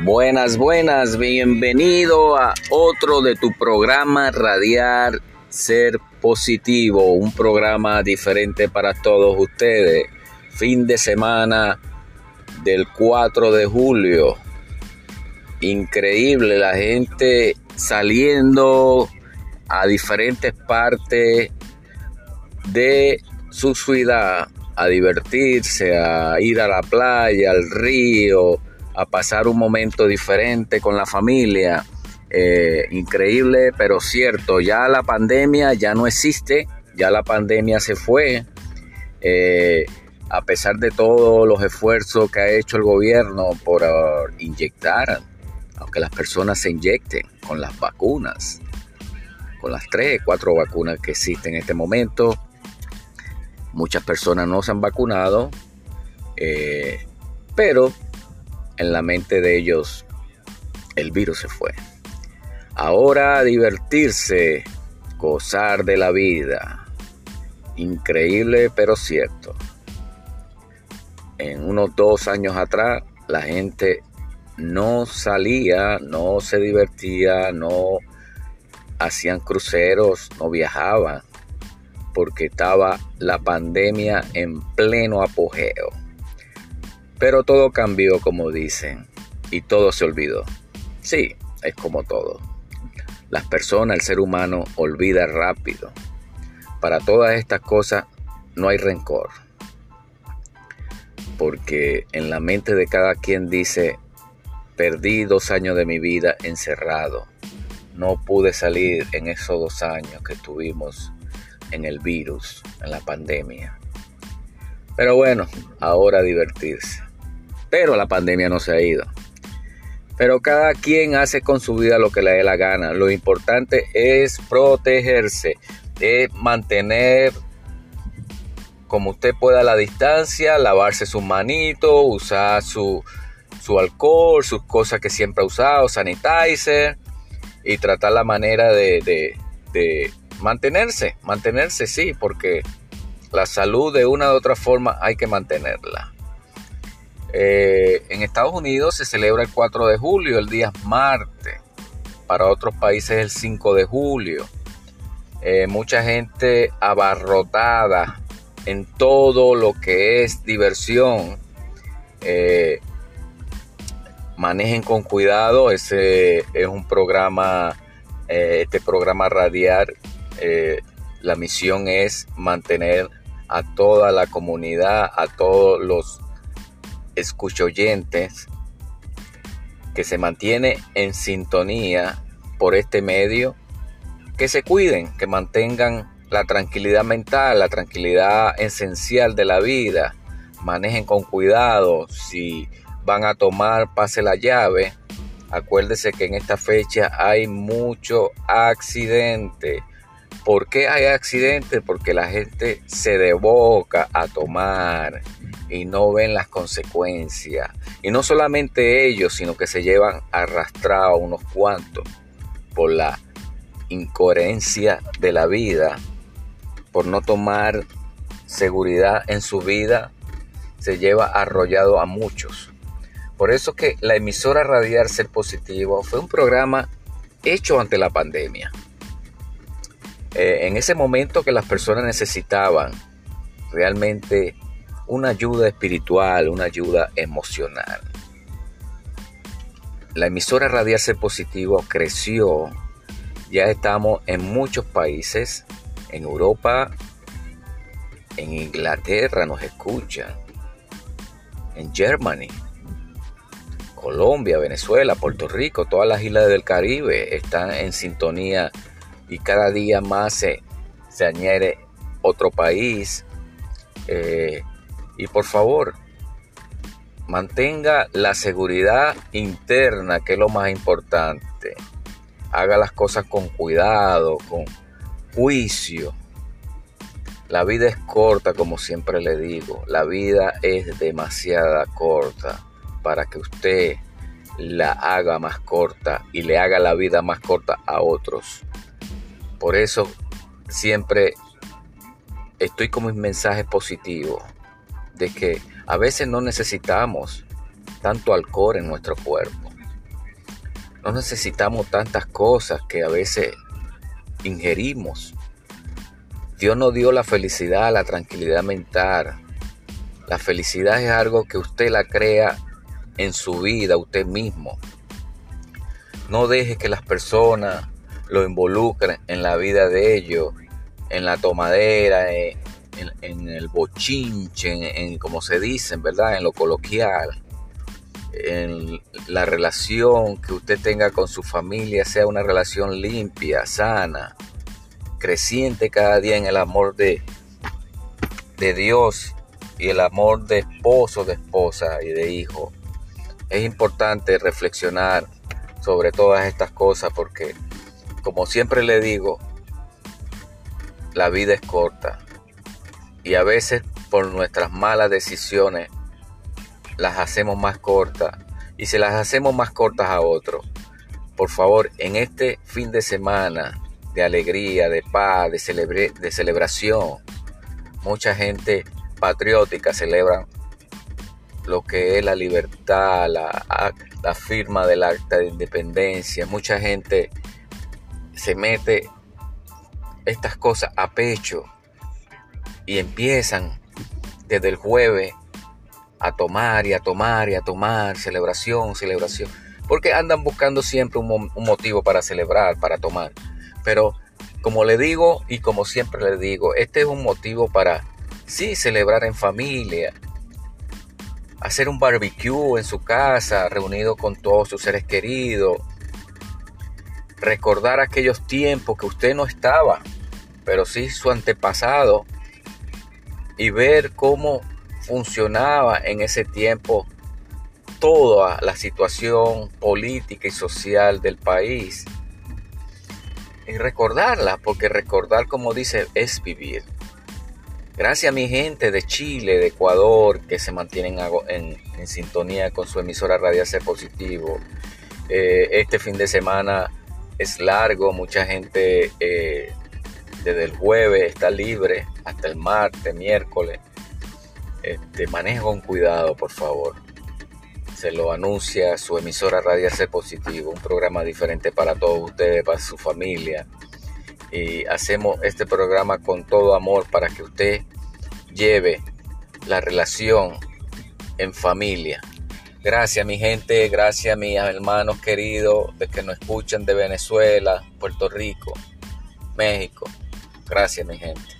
Buenas, buenas, bienvenido a otro de tu programa Radiar Ser Positivo, un programa diferente para todos ustedes. Fin de semana del 4 de julio. Increíble, la gente saliendo a diferentes partes de su ciudad a divertirse, a ir a la playa, al río, a pasar un momento diferente con la familia. Eh, increíble, pero cierto, ya la pandemia ya no existe, ya la pandemia se fue. Eh, a pesar de todos los esfuerzos que ha hecho el gobierno por uh, inyectar, aunque las personas se inyecten con las vacunas, con las tres, cuatro vacunas que existen en este momento, muchas personas no se han vacunado, eh, pero en la mente de ellos el virus se fue. Ahora divertirse, gozar de la vida. Increíble pero cierto. En unos dos años atrás la gente no salía, no se divertía, no hacían cruceros, no viajaban, porque estaba la pandemia en pleno apogeo. Pero todo cambió, como dicen, y todo se olvidó. Sí, es como todo. Las personas, el ser humano, olvida rápido. Para todas estas cosas no hay rencor. Porque en la mente de cada quien dice, perdí dos años de mi vida encerrado. No pude salir en esos dos años que estuvimos en el virus, en la pandemia. Pero bueno, ahora divertirse. Pero la pandemia no se ha ido. Pero cada quien hace con su vida lo que le dé la gana. Lo importante es protegerse, es mantener como usted pueda la distancia, lavarse sus manitos, usar su, su alcohol, sus cosas que siempre ha usado, sanitizer, y tratar la manera de, de, de mantenerse, mantenerse sí, porque la salud de una u otra forma hay que mantenerla. Eh, en Estados Unidos se celebra el 4 de julio, el día martes. Para otros países el 5 de julio. Eh, mucha gente abarrotada en todo lo que es diversión. Eh, manejen con cuidado. Ese es un programa, este programa radiar. la misión es mantener a toda la comunidad, a todos los escuchoyentes que se mantiene en sintonía por este medio, que se cuiden, que mantengan la tranquilidad mental, la tranquilidad esencial de la vida, manejen con cuidado, si van a tomar, pase la llave. Acuérdese que en esta fecha hay mucho accidente. ¿Por qué hay accidentes? Porque la gente se devoca a tomar y no ven las consecuencias. Y no solamente ellos, sino que se llevan arrastrados unos cuantos por la incoherencia de la vida, por no tomar seguridad en su vida, se lleva arrollado a muchos. Por eso que la emisora Radiar Ser Positivo fue un programa hecho ante la pandemia. Eh, en ese momento que las personas necesitaban realmente una ayuda espiritual, una ayuda emocional. La emisora Radial Ser Positivo creció, ya estamos en muchos países, en Europa, en Inglaterra nos escuchan, en Germany, Colombia, Venezuela, Puerto Rico, todas las islas del Caribe están en sintonía y cada día más se, se añade otro país. Eh, y por favor, mantenga la seguridad interna, que es lo más importante. Haga las cosas con cuidado, con juicio. La vida es corta, como siempre le digo. La vida es demasiada corta para que usted la haga más corta y le haga la vida más corta a otros. Por eso siempre estoy con mis mensajes positivos de que a veces no necesitamos tanto alcohol en nuestro cuerpo. No necesitamos tantas cosas que a veces ingerimos. Dios nos dio la felicidad, la tranquilidad mental. La felicidad es algo que usted la crea en su vida, usted mismo. No deje que las personas lo involucren en la vida de ellos, en la tomadera, en, el bochinche, en, como se dice, ¿verdad? En lo coloquial. En la relación que usted tenga con su familia sea una relación limpia, sana, creciente cada día en el amor de, de Dios y el amor de esposo, de esposa y de hijo. Es importante reflexionar sobre todas estas cosas porque, como siempre le digo, la vida es corta y a veces por nuestras malas decisiones las hacemos más cortas y se las hacemos más cortas a otros. Por favor, en este fin de semana de alegría, de paz, de, de celebración, mucha gente patriótica celebra lo que es la libertad, la, la firma del acta de independencia. Mucha gente se mete estas cosas a pecho y empiezan desde el jueves a tomar y a tomar y a tomar, celebración, celebración, porque andan buscando siempre un, motivo para celebrar, para tomar. Pero como le digo y como siempre le digo, este es un motivo para sí celebrar en familia, hacer un barbecue en su casa, reunido con todos sus seres queridos, recordar aquellos tiempos que usted no estaba, pero sí su antepasado, y ver cómo funcionaba en ese tiempo toda la situación política y social del país. Y recordarla, porque recordar, como dice, es vivir. Gracias a mi gente de Chile, de Ecuador, que se mantienen en, sintonía con su emisora Radial Positivo. Eh, este fin de semana es largo, mucha gente eh, desde el jueves está libre hasta el martes, miércoles. Este, maneja con cuidado, por favor. Se lo anuncia su emisora Radial Ser Positivo, un programa diferente para todos ustedes, para su familia y hacemos este programa con todo amor para que usted lleve la relación en familia. Gracias mi gente, gracias mis hermanos queridos de que nos escuchan de Venezuela, Puerto Rico, México. Gracias mi gente.